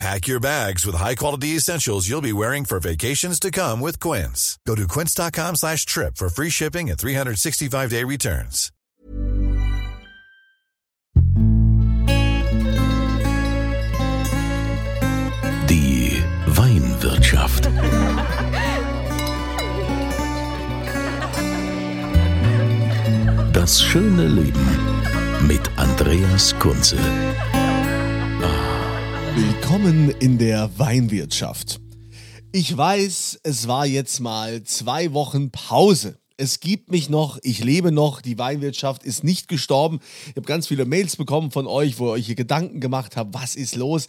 Pack your bags with high-quality essentials you'll be wearing for vacations to come with Quince. Go to quince.com slash trip for free shipping and 365-day returns. Die Weinwirtschaft. Das schöne Leben mit Andreas Kunze. Willkommen in der Weinwirtschaft. Ich weiß, es war jetzt mal zwei Wochen Pause. Es gibt mich noch, ich lebe noch, die Weinwirtschaft ist nicht gestorben. Ich habe ganz viele Mails bekommen von euch, wo ihr euch Gedanken gemacht habt, was ist los?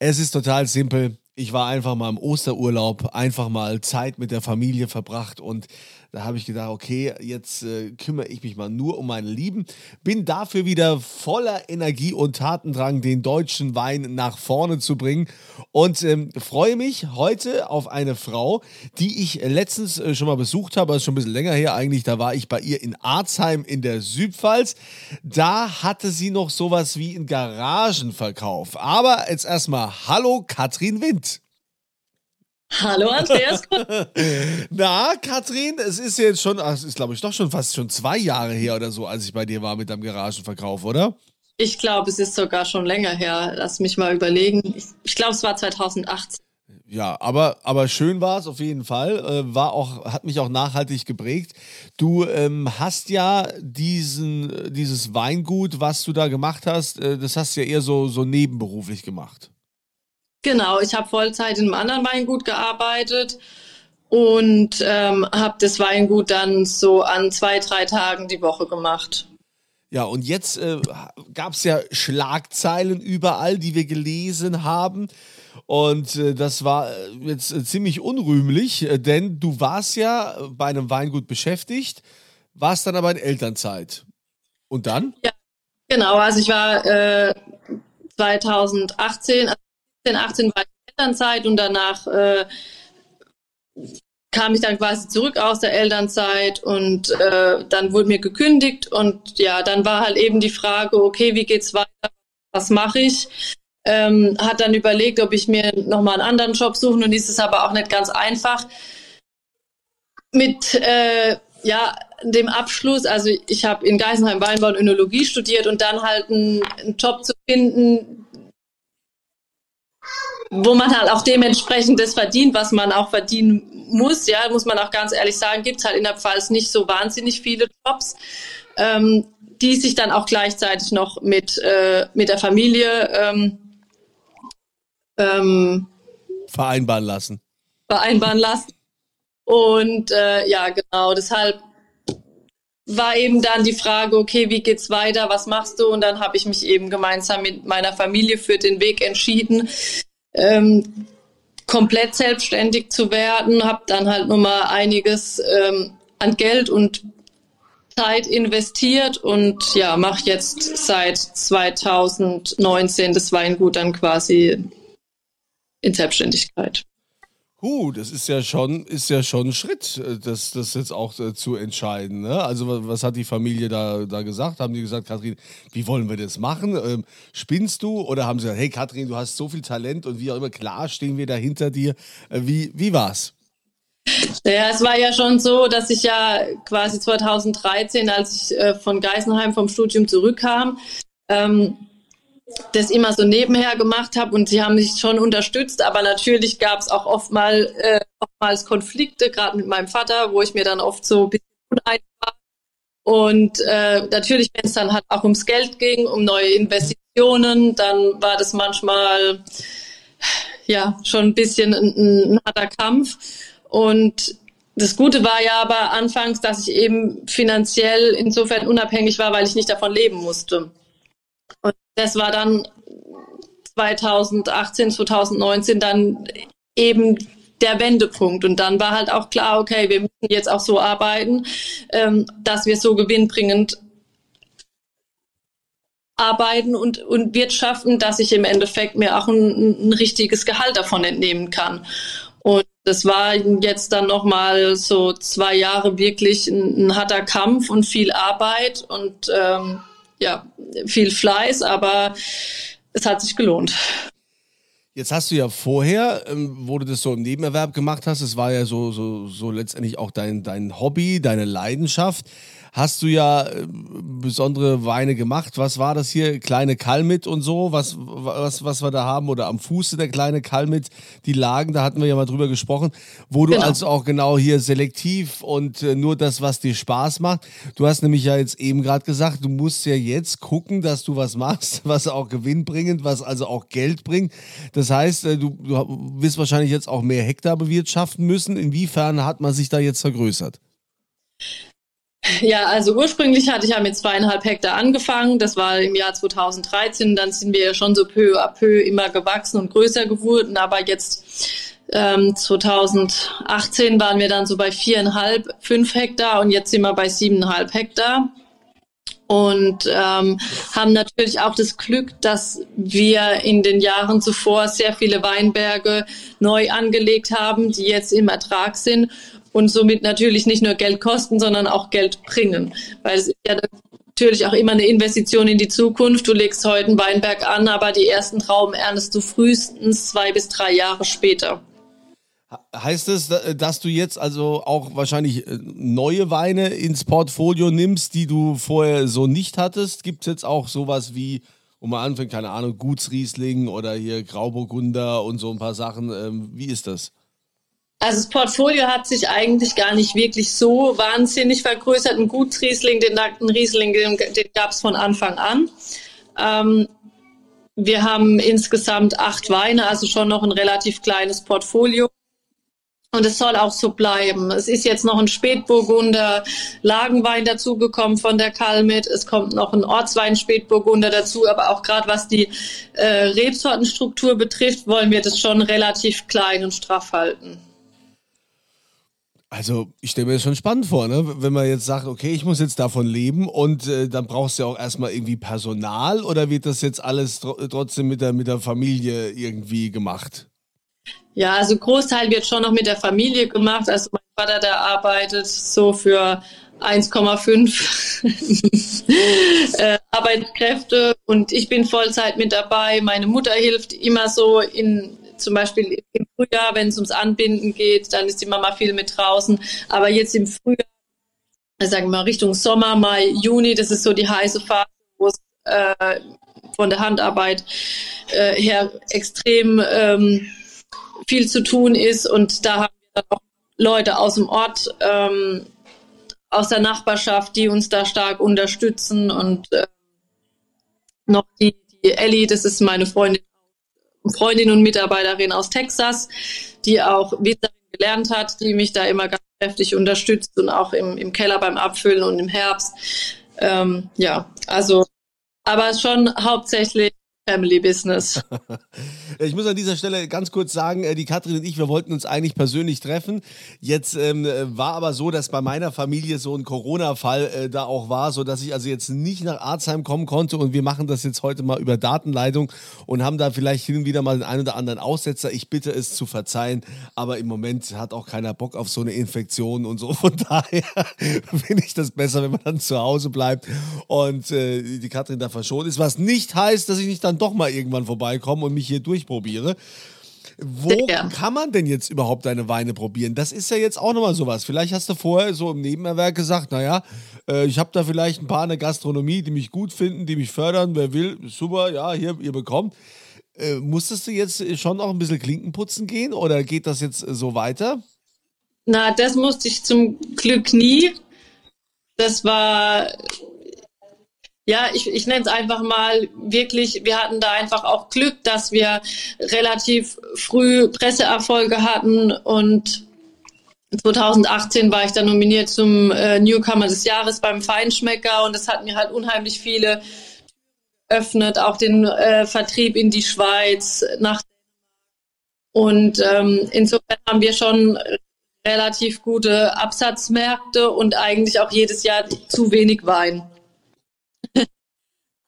Es ist total simpel. Ich war einfach mal im Osterurlaub, einfach mal Zeit mit der Familie verbracht und da habe ich gedacht, okay, jetzt äh, kümmere ich mich mal nur um meine Lieben. Bin dafür wieder voller Energie und Tatendrang, den deutschen Wein nach vorne zu bringen. Und ähm, freue mich heute auf eine Frau, die ich letztens äh, schon mal besucht habe, das ist schon ein bisschen länger her eigentlich. Da war ich bei ihr in Arzheim in der Südpfalz. Da hatte sie noch sowas wie einen Garagenverkauf. Aber jetzt erstmal Hallo Katrin Wind. Hallo Andreas. Na, Katrin, es ist jetzt schon, ach, es ist glaube ich doch schon fast schon zwei Jahre her oder so, als ich bei dir war mit deinem Garagenverkauf, oder? Ich glaube, es ist sogar schon länger her. Lass mich mal überlegen. Ich, ich glaube, es war 2018. Ja, aber, aber schön war es auf jeden Fall. Äh, war auch, hat mich auch nachhaltig geprägt. Du ähm, hast ja diesen, dieses Weingut, was du da gemacht hast, äh, das hast du ja eher so, so nebenberuflich gemacht. Genau, ich habe Vollzeit in einem anderen Weingut gearbeitet und ähm, habe das Weingut dann so an zwei, drei Tagen die Woche gemacht. Ja, und jetzt äh, gab es ja Schlagzeilen überall, die wir gelesen haben. Und äh, das war äh, jetzt äh, ziemlich unrühmlich, äh, denn du warst ja bei einem Weingut beschäftigt, warst dann aber in Elternzeit. Und dann? Ja, genau. Also ich war äh, 2018, 18 war ich Elternzeit und danach äh, kam ich dann quasi zurück aus der Elternzeit und äh, dann wurde mir gekündigt und ja, dann war halt eben die Frage, okay, wie geht's weiter? Was mache ich? Ähm, hat dann überlegt, ob ich mir nochmal einen anderen Job suche und ist es aber auch nicht ganz einfach. Mit äh, ja, dem Abschluss, also ich habe in Geisenheim Weinbau und Önologie studiert und dann halt einen, einen Job zu finden, wo man halt auch dementsprechend das verdient, was man auch verdienen muss. Ja, muss man auch ganz ehrlich sagen, gibt es halt in der Pfalz nicht so wahnsinnig viele Jobs, ähm, die sich dann auch gleichzeitig noch mit, äh, mit der Familie ähm, ähm, vereinbaren lassen. Vereinbaren lassen. Und äh, ja, genau, deshalb war eben dann die Frage, okay, wie geht's weiter, was machst du? Und dann habe ich mich eben gemeinsam mit meiner Familie für den Weg entschieden, ähm, komplett selbstständig zu werden, habe dann halt nochmal einiges ähm, an Geld und Zeit investiert und ja, mache jetzt seit 2019 das Weingut dann quasi in Selbstständigkeit. Uh, das ist ja schon, ist ja schon ein Schritt, äh, das, das jetzt auch äh, zu entscheiden. Ne? Also was, was, hat die Familie da, da gesagt? Haben die gesagt, Kathrin, wie wollen wir das machen? Ähm, spinnst du? Oder haben sie gesagt, hey Kathrin, du hast so viel Talent und wie auch immer, klar stehen wir da hinter dir. Äh, wie, wie war's? Ja, es war ja schon so, dass ich ja quasi 2013, als ich äh, von Geisenheim vom Studium zurückkam, ähm, das immer so nebenher gemacht habe und sie haben mich schon unterstützt, aber natürlich gab es auch oftmal, äh, oftmals Konflikte, gerade mit meinem Vater, wo ich mir dann oft so ein bisschen unein war. Und äh, natürlich, wenn es dann halt auch ums Geld ging, um neue Investitionen, dann war das manchmal ja schon ein bisschen ein, ein harter Kampf. Und das Gute war ja aber anfangs, dass ich eben finanziell insofern unabhängig war, weil ich nicht davon leben musste. Das war dann 2018, 2019 dann eben der Wendepunkt. Und dann war halt auch klar, okay, wir müssen jetzt auch so arbeiten, ähm, dass wir so gewinnbringend arbeiten und, und wirtschaften, dass ich im Endeffekt mir auch ein, ein richtiges Gehalt davon entnehmen kann. Und das war jetzt dann nochmal so zwei Jahre wirklich ein, ein, harter Kampf und viel Arbeit und ähm, ja, viel Fleiß, aber es hat sich gelohnt. Jetzt hast du ja vorher, ähm, wo du das so im Nebenerwerb gemacht hast, es war ja so, so, so letztendlich auch dein, dein Hobby, deine Leidenschaft hast du ja äh, besondere Weine gemacht. Was war das hier? Kleine Kalmit und so, was, was, was wir da haben oder am Fuße der kleine Kalmit, die lagen, da hatten wir ja mal drüber gesprochen, wo du genau. also auch genau hier selektiv und äh, nur das, was dir Spaß macht. Du hast nämlich ja jetzt eben gerade gesagt, du musst ja jetzt gucken, dass du was machst, was auch gewinnbringend, was also auch Geld bringt. Das heißt, äh, du, du wirst wahrscheinlich jetzt auch mehr Hektar bewirtschaften müssen. Inwiefern hat man sich da jetzt vergrößert? Ja, also ursprünglich hatte ich ja mit zweieinhalb Hektar angefangen. Das war im Jahr 2013. Dann sind wir ja schon so peu à peu immer gewachsen und größer geworden. Aber jetzt ähm, 2018 waren wir dann so bei viereinhalb, fünf Hektar und jetzt sind wir bei siebeneinhalb Hektar. Und ähm, haben natürlich auch das Glück, dass wir in den Jahren zuvor sehr viele Weinberge neu angelegt haben, die jetzt im Ertrag sind und somit natürlich nicht nur Geld kosten, sondern auch Geld bringen. Weil es ist ja natürlich auch immer eine Investition in die Zukunft. Du legst heute einen Weinberg an, aber die ersten Trauben erntest du frühestens zwei bis drei Jahre später. Heißt es, dass du jetzt also auch wahrscheinlich äh, neue Weine ins Portfolio nimmst, die du vorher so nicht hattest? Gibt es jetzt auch sowas wie, wo man anfängt, keine Ahnung, Gutsriesling oder hier Grauburgunder und so ein paar Sachen? Ähm, wie ist das? Also das Portfolio hat sich eigentlich gar nicht wirklich so wahnsinnig vergrößert. Ein Gutsriesling, den nackten Riesling, den, den gab es von Anfang an. Ähm, wir haben insgesamt acht Weine, also schon noch ein relativ kleines Portfolio. Und es soll auch so bleiben. Es ist jetzt noch ein Spätburgunder Lagenwein dazugekommen von der Kalmit. Es kommt noch ein Ortswein Spätburgunder dazu. Aber auch gerade was die äh, Rebsortenstruktur betrifft, wollen wir das schon relativ klein und straff halten. Also, ich stelle mir das schon spannend vor, ne? wenn man jetzt sagt, okay, ich muss jetzt davon leben und äh, dann brauchst du ja auch erstmal irgendwie Personal oder wird das jetzt alles tr trotzdem mit der, mit der Familie irgendwie gemacht? Ja, also Großteil wird schon noch mit der Familie gemacht. Also mein Vater, der arbeitet so für 1,5 äh, Arbeitskräfte und ich bin Vollzeit mit dabei. Meine Mutter hilft immer so in zum Beispiel im Frühjahr, wenn es ums Anbinden geht, dann ist die Mama viel mit draußen. Aber jetzt im Frühjahr, sagen wir mal Richtung Sommer, Mai, Juni, das ist so die heiße Phase, wo es äh, von der Handarbeit äh, her extrem ähm, viel zu tun ist. Und da haben wir auch Leute aus dem Ort, ähm, aus der Nachbarschaft, die uns da stark unterstützen. Und äh, noch die, die Ellie, das ist meine Freundin Freundin und Mitarbeiterin aus Texas, die auch Winzerin gelernt hat, die mich da immer ganz kräftig unterstützt und auch im, im Keller beim Abfüllen und im Herbst. Ähm, ja, also, aber schon hauptsächlich Family Business. ich muss an dieser Stelle ganz kurz sagen, äh, die Katrin und ich, wir wollten uns eigentlich persönlich treffen. Jetzt ähm, war aber so, dass bei meiner Familie so ein Corona-Fall äh, da auch war, sodass ich also jetzt nicht nach Arzheim kommen konnte und wir machen das jetzt heute mal über Datenleitung und haben da vielleicht hin und wieder mal den einen oder anderen Aussetzer. Ich bitte es zu verzeihen, aber im Moment hat auch keiner Bock auf so eine Infektion und so. Von daher finde ich das besser, wenn man dann zu Hause bleibt und äh, die Katrin da verschont ist, was nicht heißt, dass ich nicht dann dann doch mal irgendwann vorbeikomme und mich hier durchprobiere. Wo ja. kann man denn jetzt überhaupt deine Weine probieren? Das ist ja jetzt auch nochmal sowas. Vielleicht hast du vorher so im Nebenerwerk gesagt, naja, äh, ich habe da vielleicht ein paar in der Gastronomie, die mich gut finden, die mich fördern. Wer will, super, ja, hier, ihr bekommt. Äh, musstest du jetzt schon auch ein bisschen Klinken putzen gehen oder geht das jetzt so weiter? Na, das musste ich zum Glück nie. Das war ja, ich, ich nenne es einfach mal wirklich, wir hatten da einfach auch Glück, dass wir relativ früh Presseerfolge hatten und 2018 war ich dann nominiert zum äh, Newcomer des Jahres beim Feinschmecker und das hat mir halt unheimlich viele öffnet, auch den äh, Vertrieb in die Schweiz nach und ähm, insofern haben wir schon relativ gute Absatzmärkte und eigentlich auch jedes Jahr zu wenig Wein.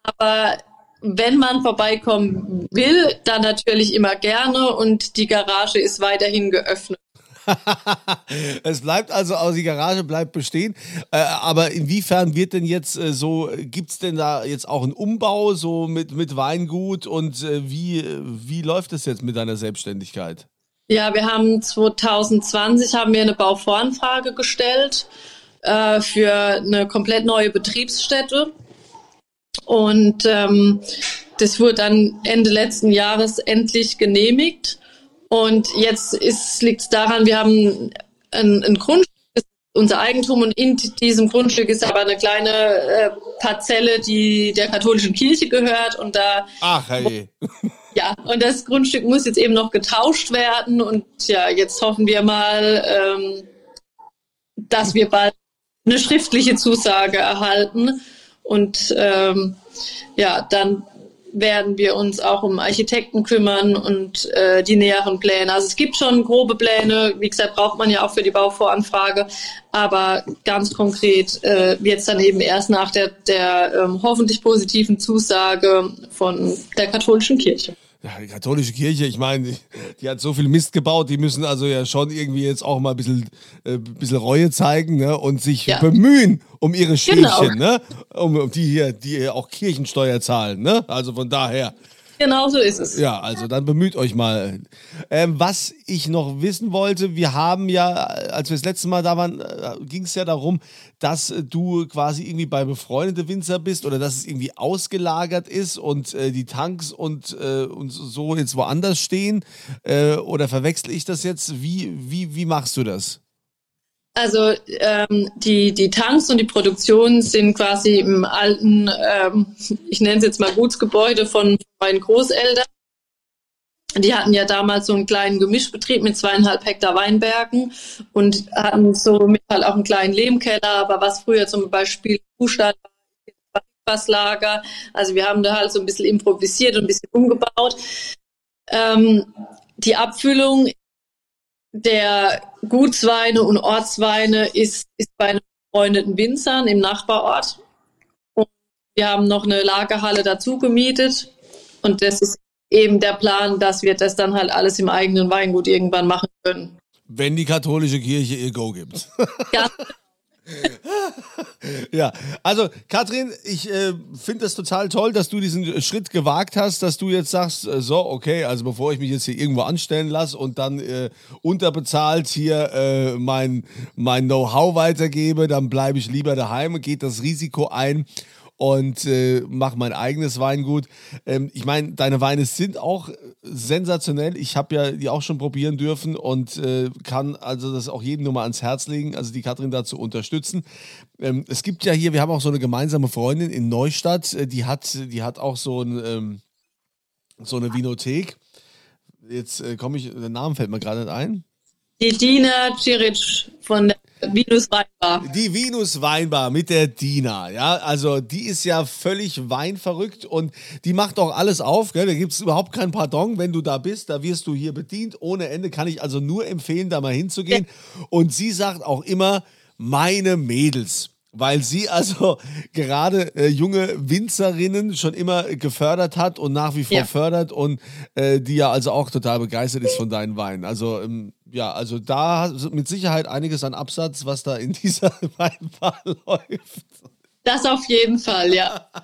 Aber wenn man vorbeikommen will, dann natürlich immer gerne und die Garage ist weiterhin geöffnet. es bleibt also, also die Garage bleibt bestehen. Äh, aber inwiefern wird denn jetzt äh, so, gibt es denn da jetzt auch einen Umbau so mit, mit Weingut und äh, wie, wie läuft es jetzt mit deiner Selbstständigkeit? Ja, wir haben 2020 haben wir eine Bauvoranfrage gestellt äh, für eine komplett neue Betriebsstätte. Und ähm, das wurde dann Ende letzten Jahres endlich genehmigt. Und jetzt liegt es daran, wir haben ein, ein Grundstück, unser Eigentum und in diesem Grundstück ist aber eine kleine äh, Parzelle, die der katholischen Kirche gehört und da Ach, hey. Ja, und das Grundstück muss jetzt eben noch getauscht werden und ja, jetzt hoffen wir mal, ähm, dass wir bald eine schriftliche Zusage erhalten und ähm, ja, dann werden wir uns auch um Architekten kümmern und äh, die näheren Pläne. Also es gibt schon grobe Pläne, wie gesagt, braucht man ja auch für die Bauvoranfrage, aber ganz konkret äh, es dann eben erst nach der, der ähm, hoffentlich positiven Zusage von der katholischen Kirche. Ja, die katholische Kirche, ich meine, die, die, hat so viel Mist gebaut, die müssen also ja schon irgendwie jetzt auch mal ein bisschen, äh, bisschen Reue zeigen ne? und sich ja. bemühen um ihre Schäfchen, genau. ne? Um, um, die hier, die hier auch Kirchensteuer zahlen, ne? Also von daher. Genau so ist es. Ja, also dann bemüht euch mal. Ähm, was ich noch wissen wollte, wir haben ja, als wir das letzte Mal da waren, äh, ging es ja darum, dass du quasi irgendwie bei befreundete Winzer bist oder dass es irgendwie ausgelagert ist und äh, die Tanks und, äh, und so jetzt woanders stehen. Äh, oder verwechsel ich das jetzt? Wie, wie, wie machst du das? Also ähm, die, die Tanks und die Produktion sind quasi im alten, ähm, ich nenne es jetzt mal Gutsgebäude von meinen Großeltern. Die hatten ja damals so einen kleinen Gemischbetrieb mit zweieinhalb Hektar Weinbergen und hatten somit halt auch einen kleinen Lehmkeller, aber was früher zum Beispiel Kuhstall Wasslager. Also wir haben da halt so ein bisschen improvisiert und ein bisschen umgebaut. Ähm, die Abfüllung der Gutsweine und Ortsweine ist, ist bei einem befreundeten Winzern im Nachbarort. Und wir haben noch eine Lagerhalle dazu gemietet. Und das ist eben der Plan, dass wir das dann halt alles im eigenen Weingut irgendwann machen können. Wenn die katholische Kirche ihr Go gibt. Ja, ja, also Katrin, ich äh, finde das total toll, dass du diesen Schritt gewagt hast, dass du jetzt sagst, äh, so, okay, also bevor ich mich jetzt hier irgendwo anstellen lasse und dann äh, unterbezahlt hier äh, mein, mein Know-how weitergebe, dann bleibe ich lieber daheim, geht das Risiko ein und äh, mache mein eigenes Weingut. Ähm, ich meine, deine Weine sind auch sensationell. Ich habe ja die auch schon probieren dürfen und äh, kann also das auch jedem nur mal ans Herz legen, also die Katrin dazu unterstützen. Ähm, es gibt ja hier, wir haben auch so eine gemeinsame Freundin in Neustadt, äh, die hat, die hat auch so, ein, ähm, so eine Vinothek. Jetzt äh, komme ich, der Name fällt mir gerade nicht ein. Die Dina Ciric von der Venus Weinbar. Die Venus Weinbar mit der Dina, ja. Also die ist ja völlig weinverrückt und die macht auch alles auf, gell? Da gibt es überhaupt kein Pardon, wenn du da bist. Da wirst du hier bedient. Ohne Ende kann ich also nur empfehlen, da mal hinzugehen. Und sie sagt auch immer, meine Mädels weil sie also gerade äh, junge Winzerinnen schon immer gefördert hat und nach wie vor ja. fördert und äh, die ja also auch total begeistert ist von deinen Weinen. Also ähm, ja, also da mit Sicherheit einiges an Absatz, was da in dieser Weinbar läuft. Das auf jeden Fall, ja.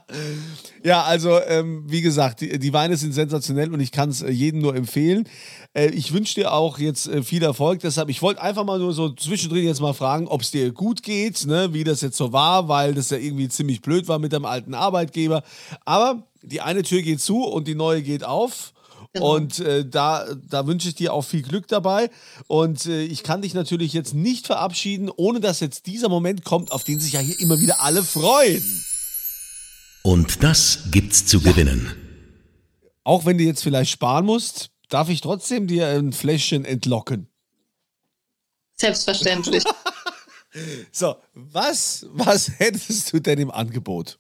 Ja, also ähm, wie gesagt, die, die, Weine sind sensationell und ich kann es äh, jedem nur empfehlen. Äh, ich wünsche dir auch jetzt äh, viel Erfolg. Deshalb, ich wollte einfach mal nur so zwischendrin jetzt mal fragen, ob es dir gut geht, ne, wie das jetzt so war, weil das ja irgendwie ziemlich blöd war mit dem alten Arbeitgeber. Aber die eine Tür geht zu und die neue geht auf. Genau. Und äh, da, da wünsche ich dir auch viel Glück dabei. Und äh, ich kann dich natürlich jetzt nicht verabschieden, ohne dass jetzt dieser Moment kommt, auf den sich ja hier immer wieder alle freuen. Und das gibt's zu ja. gewinnen. Auch wenn du jetzt vielleicht sparen musst, darf ich trotzdem dir ein Fläschchen entlocken. Selbstverständlich. so, was, was hättest du denn im Angebot?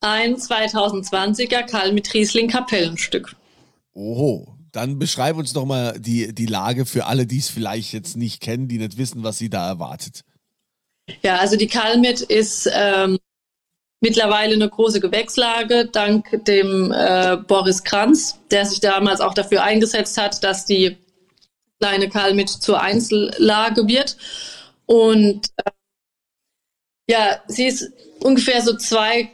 Ein 2020er Karl mit Riesling Kapellenstück. Oho, dann beschreib uns doch mal die, die Lage für alle, die es vielleicht jetzt nicht kennen, die nicht wissen, was sie da erwartet. Ja, also die Kalmit ist ähm, mittlerweile eine große Gewächslage, dank dem äh, Boris Kranz, der sich damals auch dafür eingesetzt hat, dass die kleine Kalmit zur Einzellage wird. Und äh, ja, sie ist ungefähr so zwei,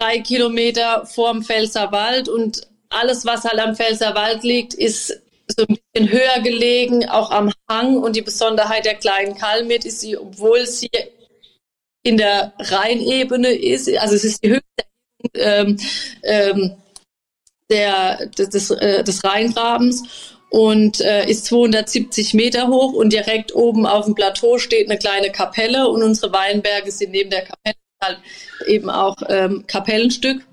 drei Kilometer vorm Pfälzerwald und alles, was halt am Pfälzerwald liegt, ist so ein bisschen höher gelegen, auch am Hang. Und die Besonderheit der kleinen Kalmit ist sie, obwohl sie in der Rheinebene ist, also es ist die höchste ähm, ähm, der, des, äh, des Rheingrabens und äh, ist 270 Meter hoch und direkt oben auf dem Plateau steht eine kleine Kapelle und unsere Weinberge sind neben der Kapelle halt eben auch ähm, Kapellenstück.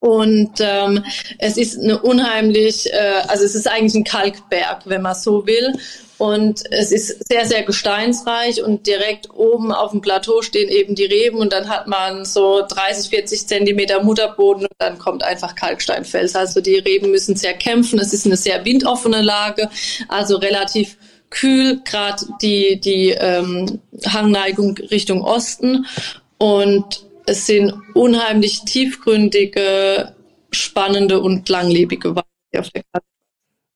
Und ähm, es ist eine unheimlich, äh, also es ist eigentlich ein Kalkberg, wenn man so will. Und es ist sehr, sehr gesteinsreich und direkt oben auf dem Plateau stehen eben die Reben und dann hat man so 30, 40 Zentimeter Mutterboden und dann kommt einfach Kalksteinfels. Also die Reben müssen sehr kämpfen. Es ist eine sehr windoffene Lage, also relativ kühl, gerade die, die ähm, Hangneigung Richtung Osten. Und es sind unheimlich tiefgründige, spannende und langlebige Weine auf der Karte.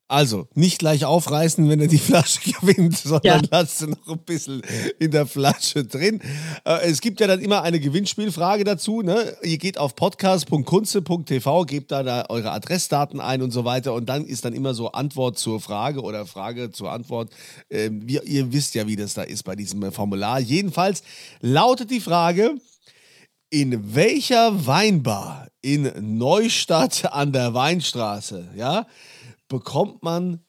Also, nicht gleich aufreißen, wenn er die Flasche gewinnt, sondern ja. lasst sie noch ein bisschen in der Flasche drin. Äh, es gibt ja dann immer eine Gewinnspielfrage dazu. Ne? Ihr geht auf podcast.kunze.tv, gebt da, da eure Adressdaten ein und so weiter. Und dann ist dann immer so Antwort zur Frage oder Frage zur Antwort. Ähm, wir, ihr wisst ja, wie das da ist bei diesem Formular. Jedenfalls lautet die Frage, in welcher Weinbar in Neustadt an der Weinstraße, ja, bekommt man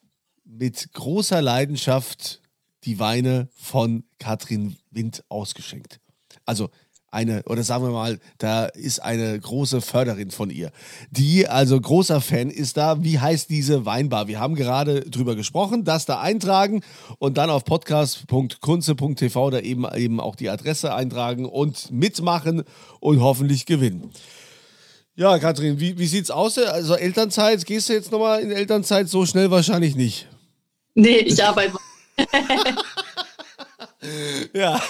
mit großer Leidenschaft die Weine von Katrin Wind ausgeschenkt. Also eine, oder sagen wir mal, da ist eine große Förderin von ihr, die also großer Fan ist da. Wie heißt diese Weinbar? Wir haben gerade drüber gesprochen, das da eintragen und dann auf podcast.kunze.tv da eben, eben auch die Adresse eintragen und mitmachen und hoffentlich gewinnen. Ja, Kathrin, wie, wie sieht's aus? Also Elternzeit, gehst du jetzt nochmal in Elternzeit so schnell wahrscheinlich nicht? Nee, ich arbeite. ja,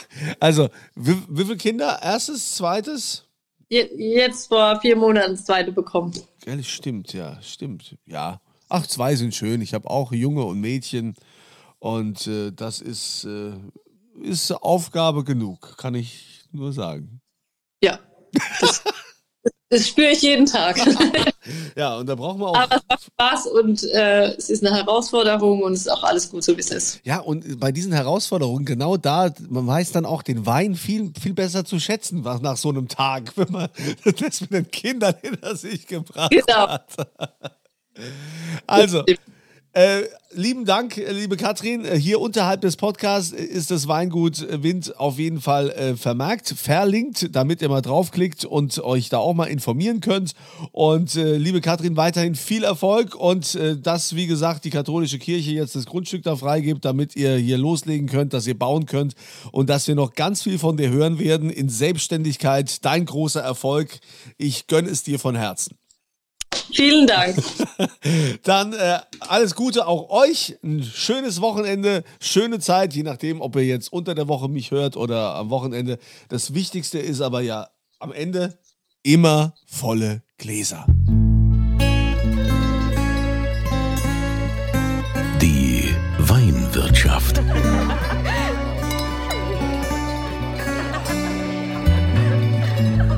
also wie, wie viele Kinder? Erstes, zweites? Jetzt vor vier Monaten das zweite bekommen. Ehrlich, stimmt, ja, stimmt. Ja. Ach, zwei sind schön. Ich habe auch Junge und Mädchen. Und äh, das ist, äh, ist Aufgabe genug, kann ich nur sagen. Ja. Das spüre ich jeden Tag. ja, und da brauchen wir auch. Aber es macht Spaß und äh, es ist eine Herausforderung und es ist auch alles gut, so wie es ist. Ja, und bei diesen Herausforderungen, genau da, man weiß dann auch den Wein viel, viel besser zu schätzen nach so einem Tag, wenn man das mit den Kindern hinter sich gebracht genau. hat. Also. Äh, lieben Dank, äh, liebe Katrin. Äh, hier unterhalb des Podcasts ist das Weingut Wind auf jeden Fall äh, vermerkt, verlinkt, damit ihr mal draufklickt und euch da auch mal informieren könnt. Und äh, liebe Katrin, weiterhin viel Erfolg und äh, dass, wie gesagt, die katholische Kirche jetzt das Grundstück da freigibt, damit ihr hier loslegen könnt, dass ihr bauen könnt und dass wir noch ganz viel von dir hören werden in Selbstständigkeit. Dein großer Erfolg. Ich gönne es dir von Herzen. Vielen Dank. Dann äh, alles Gute auch euch. Ein schönes Wochenende, schöne Zeit, je nachdem, ob ihr jetzt unter der Woche mich hört oder am Wochenende. Das Wichtigste ist aber ja am Ende immer volle Gläser. Die Weinwirtschaft.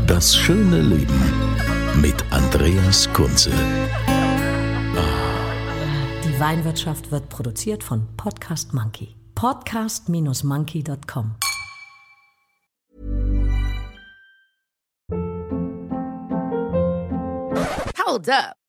Das schöne Leben mit Andreas Kunze. Die Weinwirtschaft wird produziert von Podcast Monkey. Podcast-monkey.com. Hold up.